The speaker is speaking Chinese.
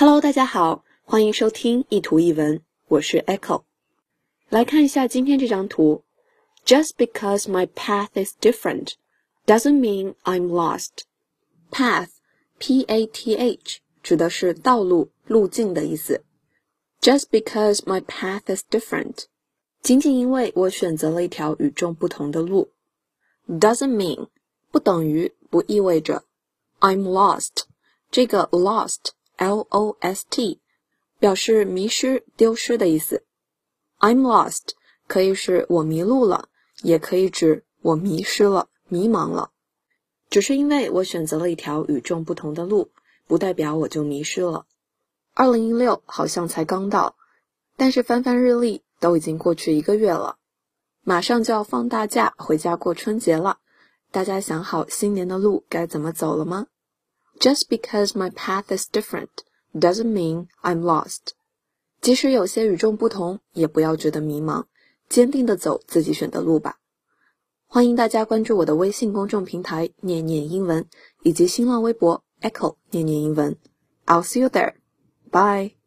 Hello，大家好，欢迎收听一图一文，我是 Echo。来看一下今天这张图。Just because my path is different doesn't mean I'm lost. Path, P-A-T-H，指的是道路、路径的意思。Just because my path is different，仅仅因为我选择了一条与众不同的路，doesn't mean 不等于不意味着 I'm lost。这个 lost L O S T，表示迷失、丢失的意思。I'm lost 可以是我迷路了，也可以指我迷失了、迷茫了。只是因为我选择了一条与众不同的路，不代表我就迷失了。二零一六好像才刚到，但是翻翻日历，都已经过去一个月了。马上就要放大假，回家过春节了。大家想好新年的路该怎么走了吗？Just because my path is different doesn't mean I'm lost。即使有些与众不同，也不要觉得迷茫，坚定的走自己选的路吧。欢迎大家关注我的微信公众平台“念念英文”以及新浪微博 “Echo 念念英文”。I'll see you there. Bye.